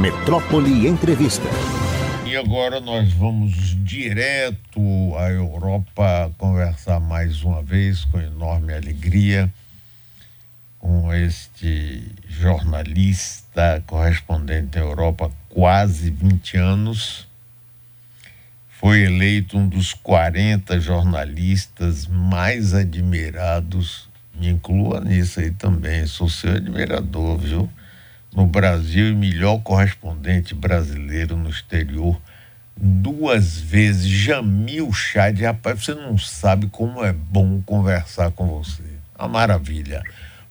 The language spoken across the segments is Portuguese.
Metrópole Entrevista. E agora nós vamos direto à Europa conversar mais uma vez com enorme alegria com este jornalista correspondente à Europa quase 20 anos. Foi eleito um dos 40 jornalistas mais admirados. Me inclua nisso aí também, sou seu admirador, viu? No Brasil e melhor correspondente brasileiro no exterior duas vezes. Jamil Chad, rapaz, você não sabe como é bom conversar com você. Uma maravilha.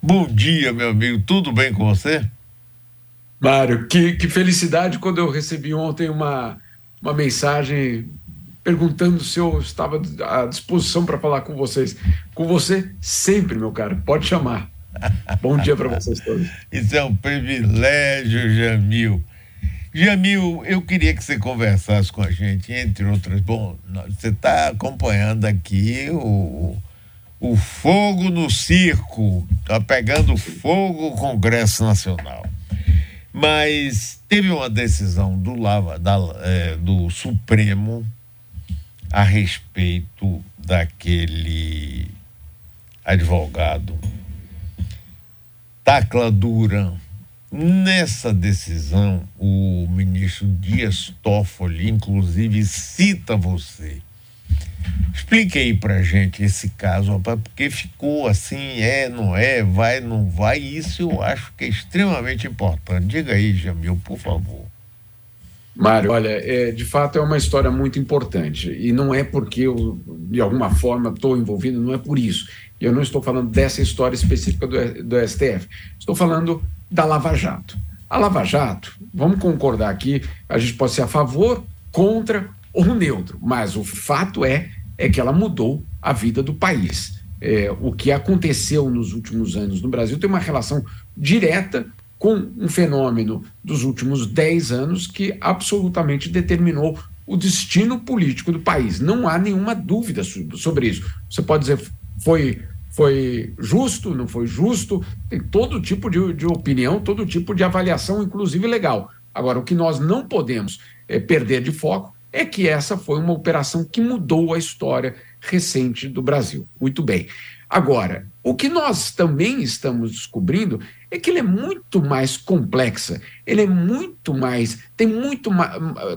Bom dia, meu amigo. Tudo bem com você? Mário, que, que felicidade quando eu recebi ontem uma, uma mensagem perguntando se eu estava à disposição para falar com vocês. Com você sempre, meu caro. Pode chamar. Bom dia para vocês todos. Isso é um privilégio, Jamil. Jamil, eu queria que você conversasse com a gente, entre outras. Bom, você está acompanhando aqui o, o fogo no circo, está pegando fogo o Congresso Nacional. Mas teve uma decisão do, Lava, da, é, do Supremo a respeito daquele advogado Tacla Duran. Nessa decisão, o ministro Dias Toffoli, inclusive, cita você Explique aí pra gente esse caso, rapaz, porque ficou assim, é, não é, vai, não vai, isso eu acho que é extremamente importante. Diga aí, Jamil, por favor. Mário, olha, é, de fato é uma história muito importante e não é porque eu, de alguma forma, estou envolvido, não é por isso. Eu não estou falando dessa história específica do, do STF, estou falando da Lava Jato. A Lava Jato, vamos concordar aqui, a gente pode ser a favor, contra ou neutro, mas o fato é é que ela mudou a vida do país. É, o que aconteceu nos últimos anos no Brasil tem uma relação direta com um fenômeno dos últimos 10 anos que absolutamente determinou o destino político do país. Não há nenhuma dúvida sobre isso. Você pode dizer foi foi justo, não foi justo, tem todo tipo de, de opinião, todo tipo de avaliação, inclusive legal. Agora, o que nós não podemos é, perder de foco é que essa foi uma operação que mudou a história recente do Brasil. Muito bem. Agora, o que nós também estamos descobrindo é que ele é muito mais complexa, ele é muito mais, tem muito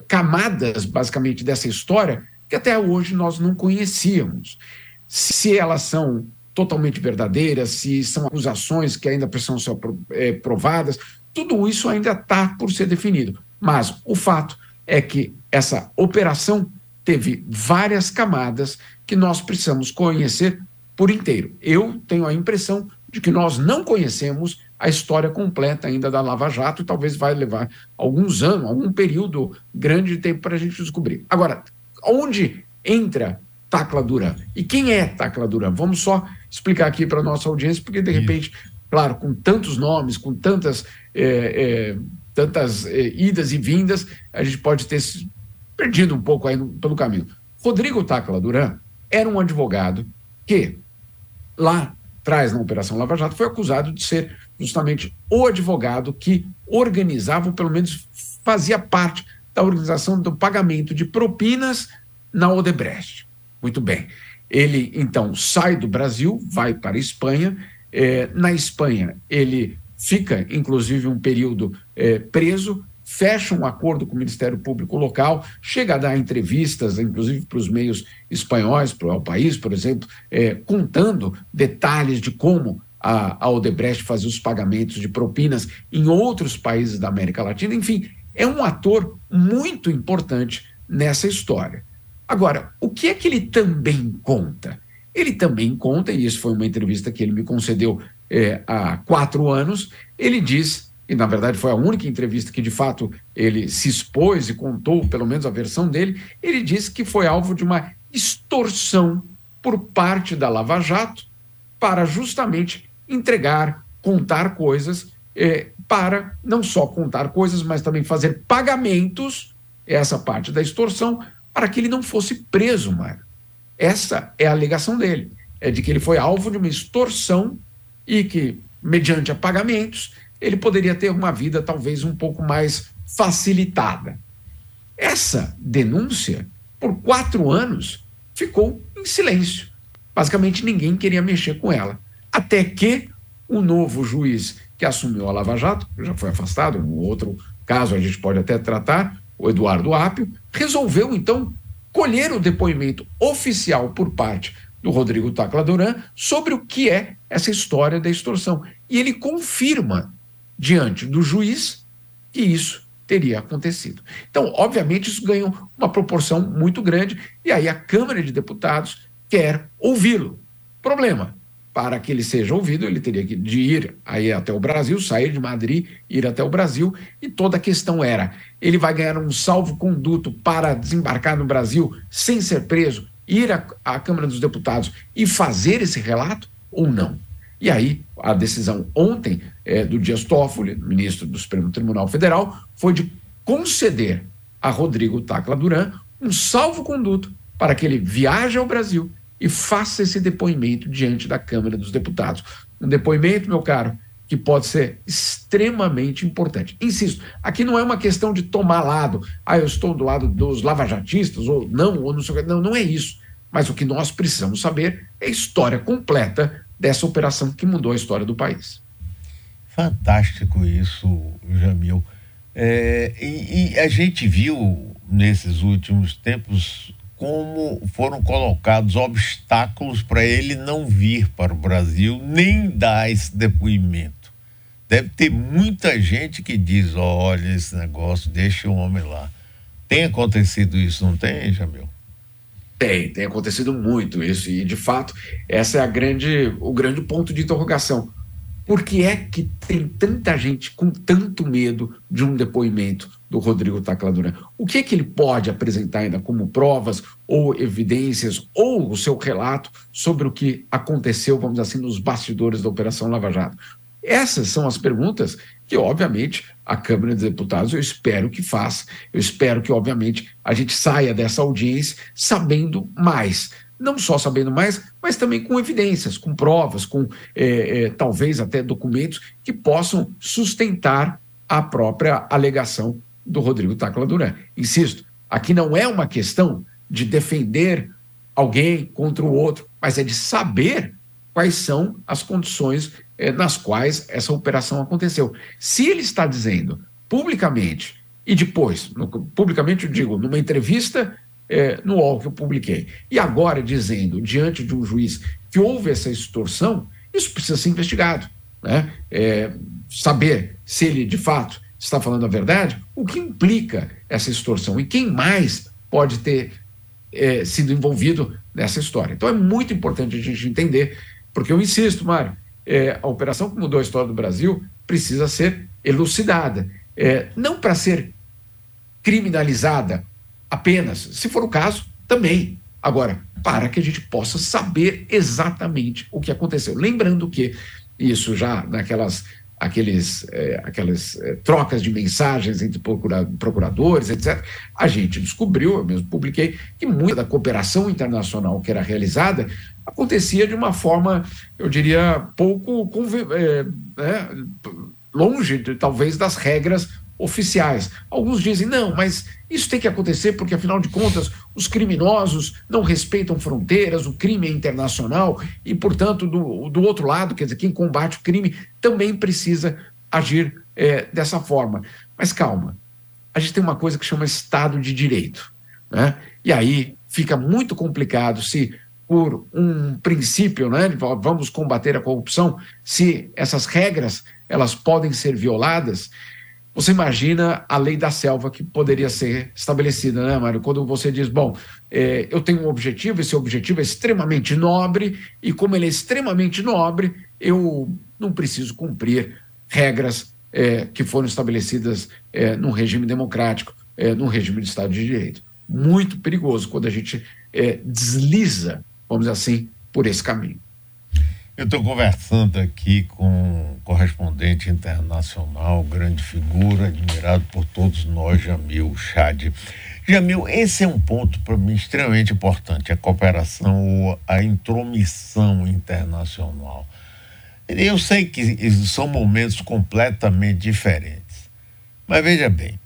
camadas, basicamente, dessa história que até hoje nós não conhecíamos. Se elas são totalmente verdadeiras, se são acusações que ainda precisam ser é, provadas, tudo isso ainda está por ser definido. Mas o fato é que essa operação teve várias camadas que nós precisamos conhecer por inteiro. Eu tenho a impressão de que nós não conhecemos a história completa ainda da Lava Jato e talvez vai levar alguns anos, algum período grande de tempo para a gente descobrir. Agora, onde entra Tacla Duran? E quem é Tacla Duran? Vamos só explicar aqui para a nossa audiência, porque de repente, claro, com tantos nomes, com tantas é, é, tantas eh, idas e vindas, a gente pode ter se perdido um pouco aí no, pelo caminho. Rodrigo Tacla Duran era um advogado que, lá atrás, na Operação Lava Jato, foi acusado de ser justamente o advogado que organizava, ou pelo menos fazia parte da organização do pagamento de propinas na Odebrecht. Muito bem. Ele, então, sai do Brasil, vai para a Espanha. Eh, na Espanha, ele fica, inclusive, um período é, preso, fecha um acordo com o Ministério Público local, chega a dar entrevistas, inclusive para os meios espanhóis, para o país, por exemplo, é, contando detalhes de como a, a Odebrecht fazia os pagamentos de propinas em outros países da América Latina. Enfim, é um ator muito importante nessa história. Agora, o que é que ele também conta? Ele também conta, e isso foi uma entrevista que ele me concedeu é, há quatro anos, ele diz, e na verdade foi a única entrevista que de fato ele se expôs e contou, pelo menos a versão dele, ele disse que foi alvo de uma extorsão por parte da Lava Jato para justamente entregar, contar coisas, é, para não só contar coisas, mas também fazer pagamentos, essa parte da extorsão, para que ele não fosse preso, Mário. Essa é a alegação dele, é de que ele foi alvo de uma extorsão e que, mediante pagamentos, ele poderia ter uma vida talvez um pouco mais facilitada. Essa denúncia, por quatro anos, ficou em silêncio. Basicamente, ninguém queria mexer com ela. Até que o novo juiz que assumiu a Lava Jato, já foi afastado, um outro caso a gente pode até tratar, o Eduardo Apio, resolveu então colher o depoimento oficial por parte do Rodrigo Tacla Duran sobre o que é essa história da extorsão. E ele confirma diante do juiz que isso teria acontecido. Então, obviamente, isso ganhou uma proporção muito grande, e aí a Câmara de Deputados quer ouvi-lo. Problema: para que ele seja ouvido, ele teria que ir aí até o Brasil, sair de Madrid, ir até o Brasil, e toda a questão era: ele vai ganhar um salvo-conduto para desembarcar no Brasil sem ser preso, ir à, à Câmara dos Deputados e fazer esse relato ou não? E aí, a decisão ontem é, do Dias Toffoli, ministro do Supremo Tribunal Federal, foi de conceder a Rodrigo Tacla Duran um salvo-conduto para que ele viaje ao Brasil e faça esse depoimento diante da Câmara dos Deputados. Um depoimento, meu caro, que pode ser extremamente importante. Insisto, aqui não é uma questão de tomar lado, ah, eu estou do lado dos lavajatistas, ou não, ou não sei o que. Não, não é isso. Mas o que nós precisamos saber é a história completa dessa operação que mudou a história do país. Fantástico isso, Jamil. É, e, e a gente viu nesses últimos tempos como foram colocados obstáculos para ele não vir para o Brasil nem dar esse depoimento. Deve ter muita gente que diz: olha, esse negócio, deixa o homem lá. Tem acontecido isso, não tem, Jamil? Tem, tem acontecido muito isso. E, de fato, essa é a grande, o grande ponto de interrogação. Por que é que tem tanta gente com tanto medo de um depoimento do Rodrigo Tacla Duran. O que é que ele pode apresentar ainda como provas ou evidências ou o seu relato sobre o que aconteceu, vamos dizer assim, nos bastidores da Operação Lava Jato? Essas são as perguntas que, obviamente, a Câmara dos Deputados eu espero que faça. Eu espero que, obviamente, a gente saia dessa audiência sabendo mais. Não só sabendo mais, mas também com evidências, com provas, com é, é, talvez até documentos que possam sustentar a própria alegação do Rodrigo Tacla Duran. Insisto, aqui não é uma questão de defender alguém contra o outro, mas é de saber quais são as condições eh, nas quais essa operação aconteceu. Se ele está dizendo publicamente e depois, no, publicamente eu digo, numa entrevista eh, no UOL que eu publiquei, e agora dizendo diante de um juiz que houve essa extorsão, isso precisa ser investigado. Né? É, saber se ele de fato está falando a verdade, o que implica essa extorsão e quem mais pode ter é, sido envolvido nessa história. Então é muito importante a gente entender, porque eu insisto, Mário, é, a operação que mudou a história do Brasil precisa ser elucidada. É, não para ser criminalizada apenas, se for o caso, também. Agora, para que a gente possa saber exatamente o que aconteceu. Lembrando que isso já naquelas aqueles, é, aquelas é, trocas de mensagens entre procura, procuradores, etc., a gente descobriu, eu mesmo publiquei, que muita da cooperação internacional que era realizada acontecia de uma forma, eu diria, pouco é, né, longe, de, talvez, das regras oficiais. Alguns dizem, não, mas isso tem que acontecer porque, afinal de contas, os criminosos não respeitam fronteiras, o crime é internacional e, portanto, do, do outro lado, quer dizer, quem combate o crime também precisa agir é, dessa forma. Mas calma, a gente tem uma coisa que chama Estado de Direito. Né? E aí fica muito complicado se por um princípio, né, vamos combater a corrupção, se essas regras elas podem ser violadas, você imagina a lei da selva que poderia ser estabelecida, né, Mário? Quando você diz, bom, é, eu tenho um objetivo, esse objetivo é extremamente nobre, e como ele é extremamente nobre, eu não preciso cumprir regras é, que foram estabelecidas é, num regime democrático, é, num regime de Estado de Direito. Muito perigoso quando a gente é, desliza, vamos dizer assim, por esse caminho. Eu estou conversando aqui com um correspondente internacional, grande figura, admirado por todos nós, Jamil Chad. Jamil, esse é um ponto para mim extremamente importante, a cooperação, a intromissão internacional. Eu sei que são momentos completamente diferentes, mas veja bem,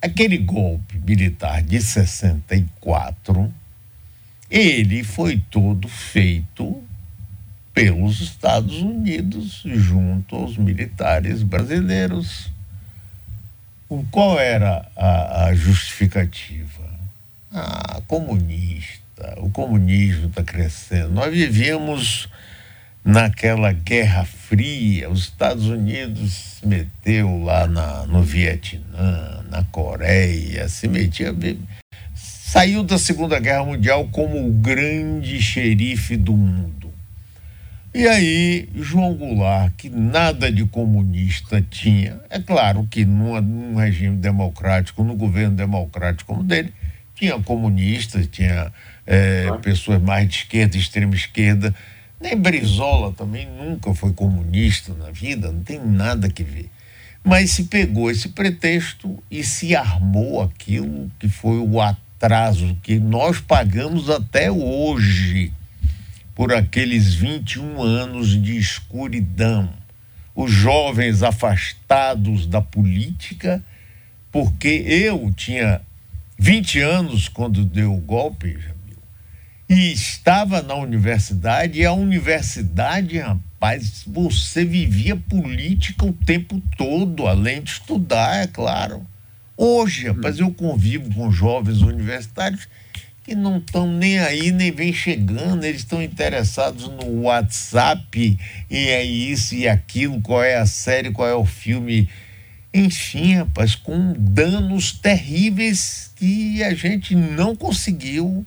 aquele golpe militar de 64, ele foi todo feito pelos Estados Unidos junto aos militares brasileiros. Qual era a, a justificativa? Ah, comunista, o comunismo está crescendo. Nós vivíamos naquela Guerra Fria, os Estados Unidos se meteu lá na, no Vietnã, na Coreia, se metia. Saiu da Segunda Guerra Mundial como o grande xerife do mundo. E aí, João Goulart, que nada de comunista tinha, é claro que num, num regime democrático, no governo democrático como dele, tinha comunistas, tinha é, pessoas mais de esquerda, extrema esquerda, nem Brizola também nunca foi comunista na vida, não tem nada que ver. Mas se pegou esse pretexto e se armou aquilo que foi o atraso que nós pagamos até hoje por aqueles 21 anos de escuridão. Os jovens afastados da política, porque eu tinha 20 anos quando deu o golpe, e estava na universidade, e a universidade, rapaz, você vivia política o tempo todo, além de estudar, é claro. Hoje, rapaz, eu convivo com jovens universitários que não estão nem aí, nem vem chegando, eles estão interessados no WhatsApp, e é isso e aquilo, qual é a série, qual é o filme. Enfim, rapaz, com danos terríveis que a gente não conseguiu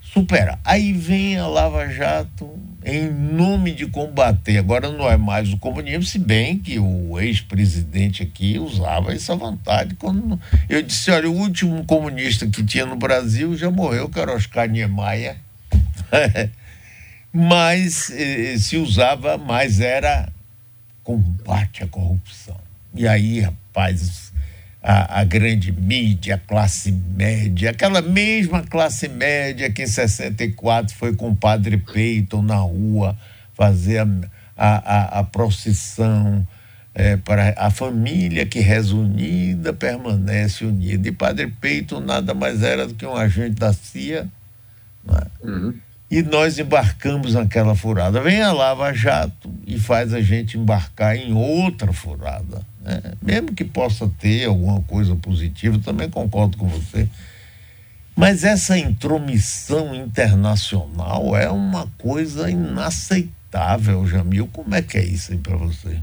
superar. Aí vem a Lava Jato em nome de combater. Agora não é mais o comunismo, se bem que o ex-presidente aqui usava essa vontade. Quando eu disse, olha, o último comunista que tinha no Brasil já morreu, que era Oscar Niemeyer. Mas eh, se usava mais era combate à corrupção. E aí, rapaz, a, a, grande mídia, a classe média, aquela mesma classe média que em 64 foi com o padre Peyton na rua fazer a, a, a procissão é, para a família que reza unida permanece unida. E padre Peyton nada mais era do que um agente da CIA. É? Uhum. E nós embarcamos naquela furada. Vem a Lava Jato e faz a gente embarcar em outra furada né? Mesmo que possa ter alguma coisa positiva, também concordo com você. Mas essa intromissão internacional é uma coisa inaceitável, Jamil. Como é que é isso aí para você?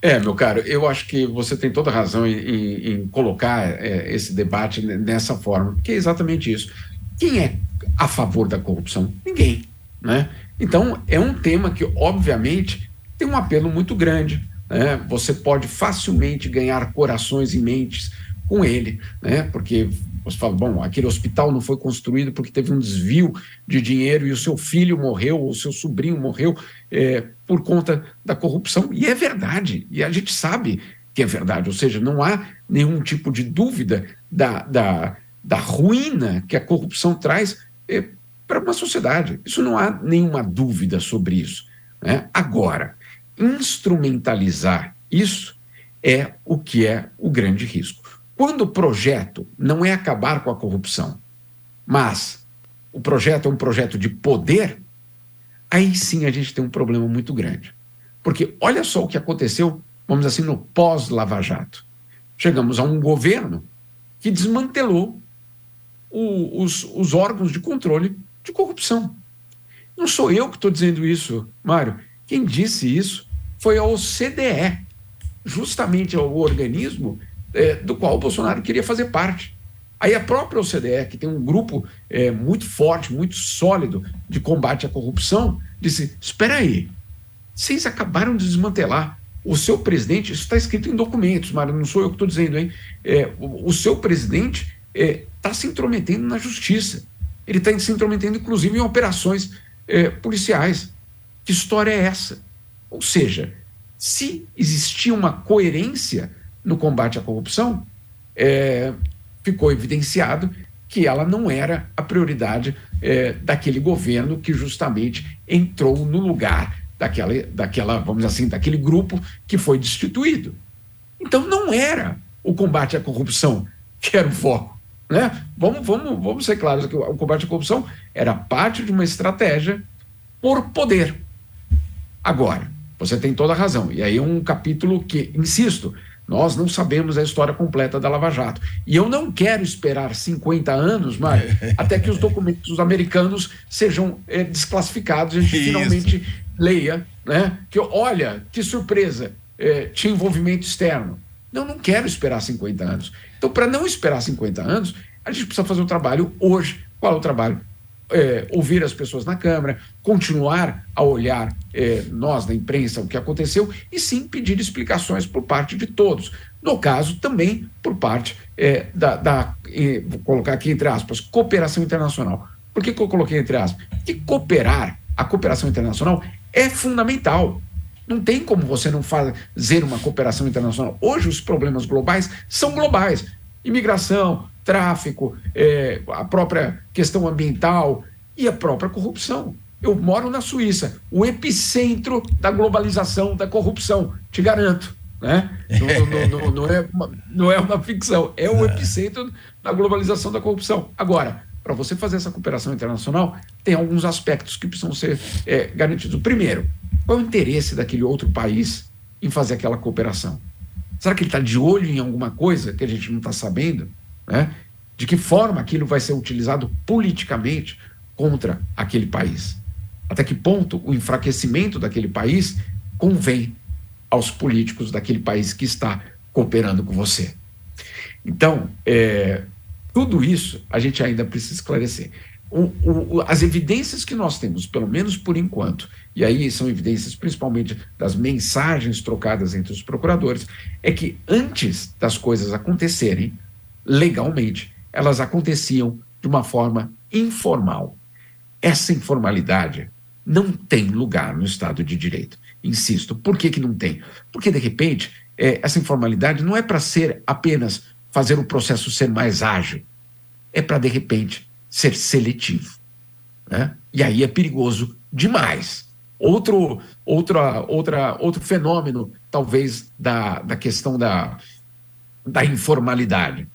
É, meu caro, eu acho que você tem toda razão em, em, em colocar é, esse debate nessa forma, porque é exatamente isso. Quem é a favor da corrupção? Ninguém, né? Então, é um tema que, obviamente, tem um apelo muito grande né? você pode facilmente ganhar corações e mentes com ele, né? porque você fala, bom, aquele hospital não foi construído porque teve um desvio de dinheiro e o seu filho morreu, ou o seu sobrinho morreu é, por conta da corrupção. E é verdade, e a gente sabe que é verdade, ou seja, não há nenhum tipo de dúvida da, da, da ruína que a corrupção traz é, para uma sociedade. Isso não há nenhuma dúvida sobre isso. Né? Agora, instrumentalizar isso é o que é o grande risco. Quando o projeto não é acabar com a corrupção, mas o projeto é um projeto de poder, aí sim a gente tem um problema muito grande. Porque olha só o que aconteceu, vamos dizer assim, no pós-Lava Jato. Chegamos a um governo que desmantelou o, os, os órgãos de controle de corrupção. Não sou eu que estou dizendo isso, Mário. Quem disse isso foi a OCDE, justamente o organismo é, do qual o Bolsonaro queria fazer parte. Aí a própria OCDE, que tem um grupo é, muito forte, muito sólido de combate à corrupção, disse: espera aí, vocês acabaram de desmantelar. O seu presidente, isso está escrito em documentos, Mário, não sou eu que estou dizendo, hein? É, o, o, seu presidente está é, se intrometendo na justiça. Ele está se intrometendo, inclusive, em operações é, policiais. Que história é essa? Ou seja, se existia uma coerência no combate à corrupção, é, ficou evidenciado que ela não era a prioridade é, daquele governo que justamente entrou no lugar daquela, daquela, vamos assim, daquele grupo que foi destituído. Então não era o combate à corrupção, que era o foco. Né? Vamos, vamos, vamos ser claros que o combate à corrupção era parte de uma estratégia por poder. Agora, você tem toda a razão. E aí é um capítulo que, insisto, nós não sabemos a história completa da Lava Jato. E eu não quero esperar 50 anos, Mário, até que os documentos americanos sejam é, desclassificados e a gente Isso. finalmente leia, né? Que olha, que surpresa, é, tinha envolvimento externo. Não, não quero esperar 50 anos. Então, para não esperar 50 anos, a gente precisa fazer o um trabalho hoje. Qual é o trabalho? É, ouvir as pessoas na Câmara, continuar a olhar é, nós da imprensa o que aconteceu e sim pedir explicações por parte de todos. No caso, também por parte é, da, da vou colocar aqui entre aspas, cooperação internacional. Por que, que eu coloquei entre aspas? Porque cooperar, a cooperação internacional é fundamental. Não tem como você não fazer uma cooperação internacional. Hoje, os problemas globais são globais: imigração, tráfico, é, a própria questão ambiental e a própria corrupção. Eu moro na Suíça, o epicentro da globalização da corrupção, te garanto. Né? Não, não, não, não, é uma, não é uma ficção, é o é. epicentro da globalização da corrupção. Agora, para você fazer essa cooperação internacional, tem alguns aspectos que precisam ser é, garantidos. Primeiro, qual é o interesse daquele outro país em fazer aquela cooperação? Será que ele está de olho em alguma coisa que a gente não está sabendo? Né? De que forma aquilo vai ser utilizado politicamente contra aquele país? Até que ponto o enfraquecimento daquele país convém aos políticos daquele país que está cooperando com você? Então, é, tudo isso a gente ainda precisa esclarecer. O, o, as evidências que nós temos, pelo menos por enquanto, e aí são evidências principalmente das mensagens trocadas entre os procuradores, é que antes das coisas acontecerem, legalmente, elas aconteciam de uma forma informal. Essa informalidade não tem lugar no Estado de Direito. Insisto, por que, que não tem? Porque, de repente, é, essa informalidade não é para ser apenas fazer o processo ser mais ágil. É para, de repente, ser seletivo. Né? E aí é perigoso demais. Outro, outra, outra, outro fenômeno, talvez, da, da questão da, da informalidade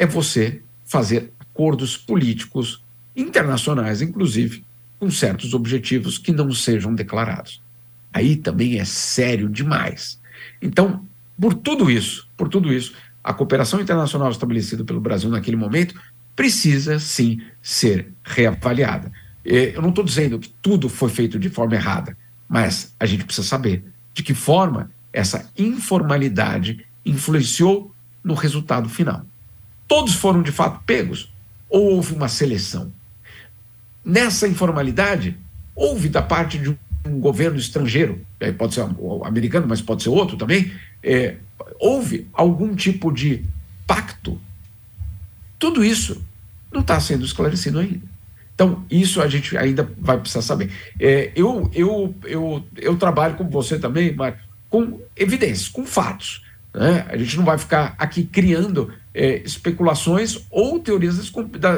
é você fazer acordos políticos internacionais, inclusive, com certos objetivos que não sejam declarados. Aí também é sério demais. Então, por tudo isso, por tudo isso, a cooperação internacional estabelecida pelo Brasil naquele momento precisa sim ser reavaliada. É, eu não estou dizendo que tudo foi feito de forma errada, mas a gente precisa saber de que forma essa informalidade influenciou no resultado final. Todos foram de fato pegos ou houve uma seleção? Nessa informalidade, houve da parte de um governo estrangeiro, pode ser americano, mas pode ser outro também, é, houve algum tipo de pacto. Tudo isso não está sendo esclarecido ainda. Então, isso a gente ainda vai precisar saber. É, eu, eu, eu, eu trabalho com você também, mas com evidências, com fatos. Né? A gente não vai ficar aqui criando é, especulações ou teorias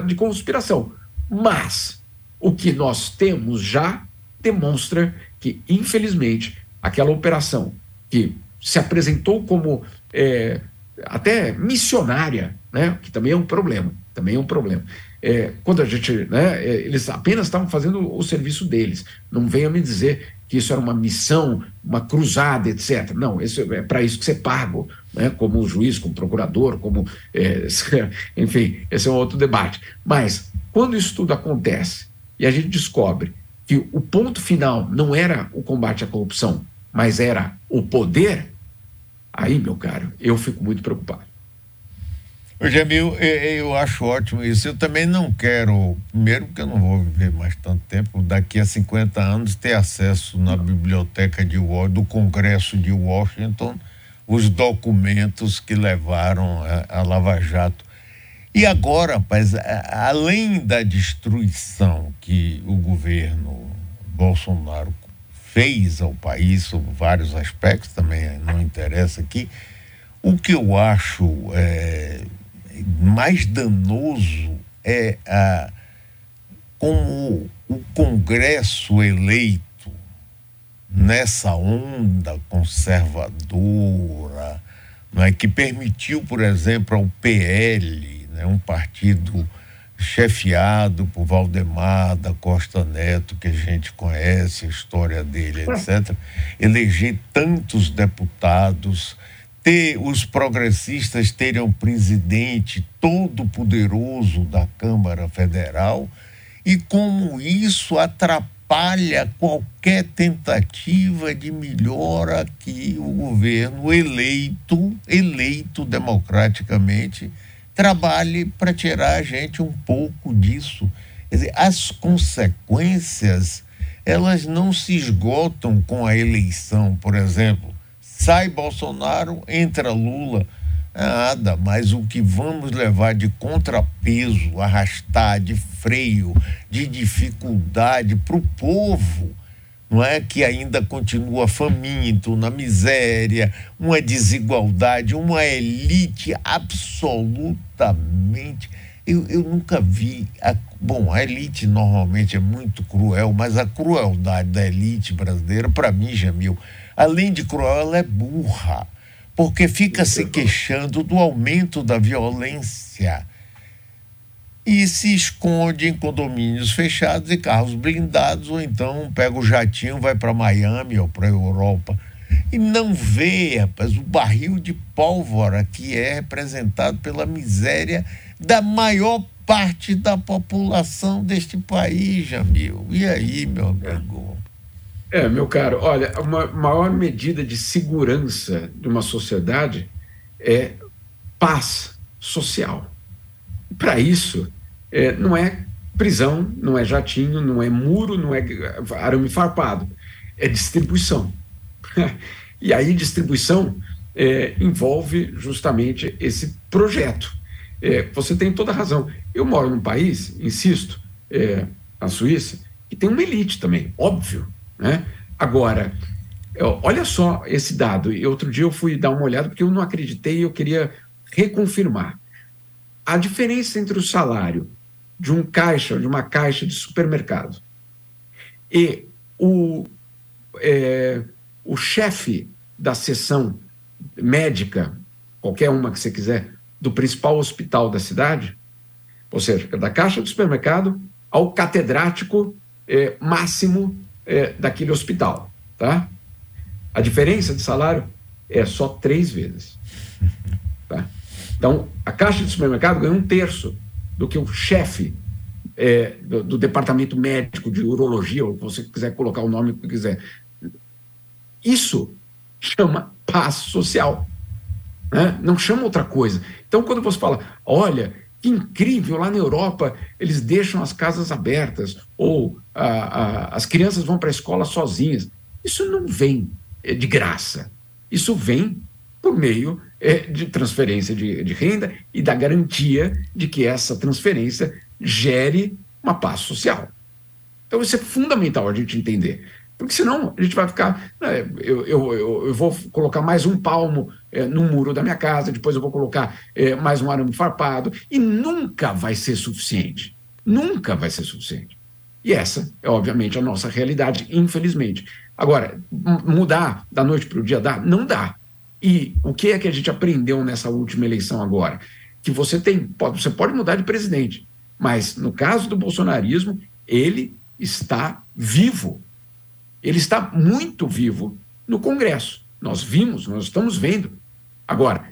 de conspiração. Mas o que nós temos já demonstra que, infelizmente, aquela operação que se apresentou como é, até missionária, né? que também é um problema, também é um problema. É, quando a gente, né, é, eles apenas estavam fazendo o serviço deles. Não venha me dizer que isso era uma missão, uma cruzada, etc. Não, isso, é para isso que você é pago, né, como juiz, como procurador, como. É, enfim, esse é um outro debate. Mas, quando isso tudo acontece e a gente descobre que o ponto final não era o combate à corrupção, mas era o poder, Aí, meu caro, eu fico muito preocupado. Ô, Jamil, eu acho ótimo isso. Eu também não quero, primeiro, porque eu não vou viver mais tanto tempo, daqui a 50 anos, ter acesso na biblioteca de do Congresso de Washington, os documentos que levaram a, a Lava Jato. E agora, rapaz, além da destruição que o governo Bolsonaro fez ao país sobre vários aspectos, também não interessa aqui. O que eu acho é, mais danoso é a, como o Congresso eleito nessa onda conservadora, não é, que permitiu, por exemplo, ao PL, né, um partido chefiado por Valdemar da Costa Neto, que a gente conhece a história dele, etc., eleger tantos deputados, ter os progressistas terem um presidente todo poderoso da Câmara Federal e como isso atrapalha qualquer tentativa de melhora que o governo eleito, eleito democraticamente, trabalhe para tirar a gente um pouco disso. Quer dizer, as consequências, elas não se esgotam com a eleição, por exemplo. Sai Bolsonaro, entra Lula. Nada, mas o que vamos levar de contrapeso, arrastar, de freio, de dificuldade para o povo não é que ainda continua faminto, na miséria, uma desigualdade, uma elite absolutamente. Eu, eu nunca vi. A, bom, a elite normalmente é muito cruel, mas a crueldade da elite brasileira, para mim, Jamil, além de cruel, ela é burra, porque fica se queixando do aumento da violência e se esconde em condomínios fechados e carros blindados, ou então pega o jatinho, vai para Miami ou para a Europa. E não vê, rapaz, o barril de pólvora que é representado pela miséria da maior parte da população deste país, Jamil. E aí, meu amigo? É, meu caro, olha, uma maior medida de segurança de uma sociedade é paz social. Para isso, é, não é prisão, não é jatinho, não é muro, não é arame farpado, é distribuição. e aí, distribuição é, envolve justamente esse projeto. É, você tem toda a razão. Eu moro num país, insisto, é, a Suíça, que tem uma elite também, óbvio. Né? Agora, olha só esse dado. E outro dia eu fui dar uma olhada porque eu não acreditei e eu queria reconfirmar. A diferença entre o salário de um caixa, de uma caixa de supermercado e o, é, o chefe da seção médica, qualquer uma que você quiser, do principal hospital da cidade, ou seja, da caixa do supermercado ao catedrático é, máximo é, daquele hospital, tá? A diferença de salário é só três vezes. Tá? Então, a caixa de supermercado ganha um terço do que o chefe é, do, do, departamento médico de urologia, ou você quiser colocar o nome que quiser. Isso chama paz social. Né? Não chama outra coisa. Então, quando você fala, olha, que incrível, lá na Europa eles deixam as casas abertas, ou a, a, as crianças vão para a escola sozinhas. Isso não vem é, de graça. Isso vem por meio é, de transferência de, de renda e da garantia de que essa transferência gere uma paz social. Então, isso é fundamental a gente entender. Porque senão a gente vai ficar. Né, eu, eu, eu, vou colocar mais um palmo é, no muro da minha casa, depois eu vou colocar é, mais um arame farpado, e nunca vai ser suficiente. Nunca vai ser suficiente. E essa é, obviamente, a nossa realidade, infelizmente. Agora, mudar da noite para o dia dá? Não dá. E o que é que a gente aprendeu nessa última eleição agora? Que você tem, pode, você pode mudar de presidente, mas no caso do bolsonarismo, ele está vivo. Ele está muito vivo no Congresso. Nós vimos, nós estamos vendo. Agora,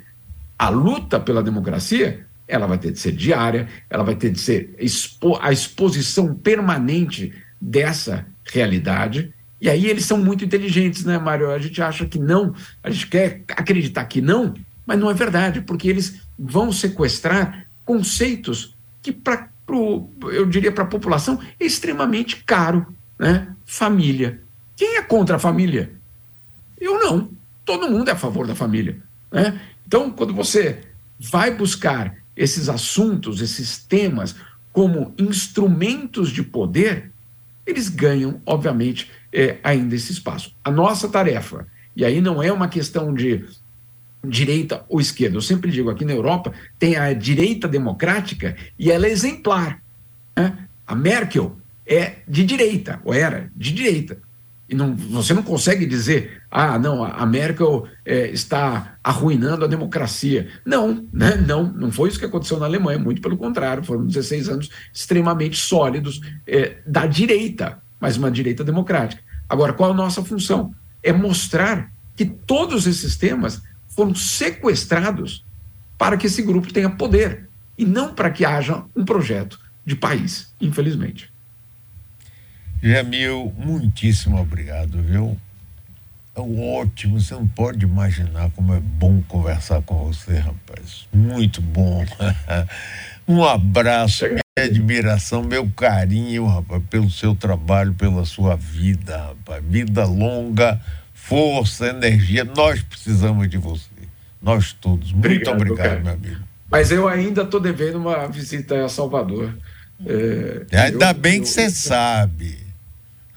a luta pela democracia, ela vai ter de ser diária, ela vai ter de ser expo a exposição permanente dessa realidade e aí eles são muito inteligentes, né, Mário? A gente acha que não, a gente quer acreditar que não, mas não é verdade, porque eles vão sequestrar conceitos que, pra, pro, eu diria, para a população, é extremamente caro. Né? Família. Quem é contra a família? Eu não. Todo mundo é a favor da família. Né? Então, quando você vai buscar esses assuntos, esses temas, como instrumentos de poder, eles ganham, obviamente, é, ainda esse espaço. A nossa tarefa, e aí não é uma questão de direita ou esquerda, eu sempre digo aqui na Europa tem a direita democrática e ela é exemplar. Né? A Merkel é de direita, ou era de direita. E não, você não consegue dizer ah, não, a Merkel é, está arruinando a democracia. Não, né? não, não foi isso que aconteceu na Alemanha, muito pelo contrário, foram 16 anos extremamente sólidos é, da direita, mas uma direita democrática. Agora, qual a nossa função? É mostrar que todos esses temas foram sequestrados para que esse grupo tenha poder e não para que haja um projeto de país, infelizmente. Jamil, muitíssimo obrigado, viu? É ótimo, você não pode imaginar como é bom conversar com você, rapaz. Muito bom. um abraço, minha admiração, meu carinho, rapaz, pelo seu trabalho, pela sua vida, rapaz. Vida longa, força, energia. Nós precisamos de você. Nós todos. Muito obrigado, obrigado meu amigo. Mas eu ainda estou devendo uma visita a Salvador. É, Ainda eu, bem que você sabe.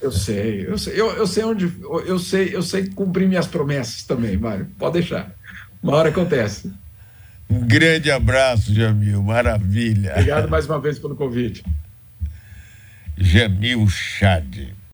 Eu sei, eu sei, eu, eu sei onde. Eu sei, eu sei cumprir minhas promessas também, Mário. Pode deixar. Uma hora acontece. Um grande abraço, Jamil. Maravilha. Obrigado mais uma vez pelo convite. Jamil Chade.